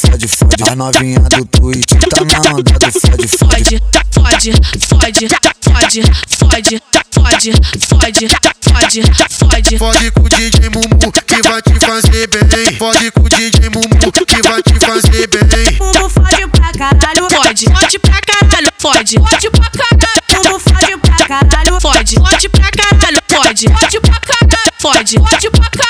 fode, fode. A novinha do tweet tá na onda do fode, fode. Fode, fode, fode, fode, fode, fode, fode, fode. Fode com o DJ Mumu que vai te fazer bem. Fode com o DJ Mumu que vai te fazer bem. Mumu fode pra caralho. Fode, fode pra caralho. Fode, fode pra caralho. Mumu fode pra caralho. Fode, fode pra caralho. Fode, fode pra caralho. Fode, fode pra caralho.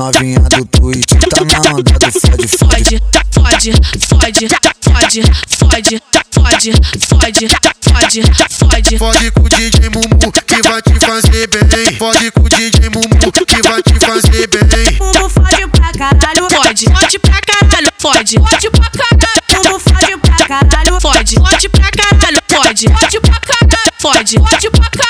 novinha do Twitch tá na onda do fode, fode. Fode, fode, fode, fode, fode, fode, fode, fode. Fode com o DJ Mumu que vai te fazer bem. Fode com o DJ Mumu que vai te fazer bem. Mumu fode pra caralho, fode, fode pra caralho, fode, fode pra fode, Mumu fode pra caralho, fode, fode pra caralho, fode, fode pra caralho, fode, fode pra caralho.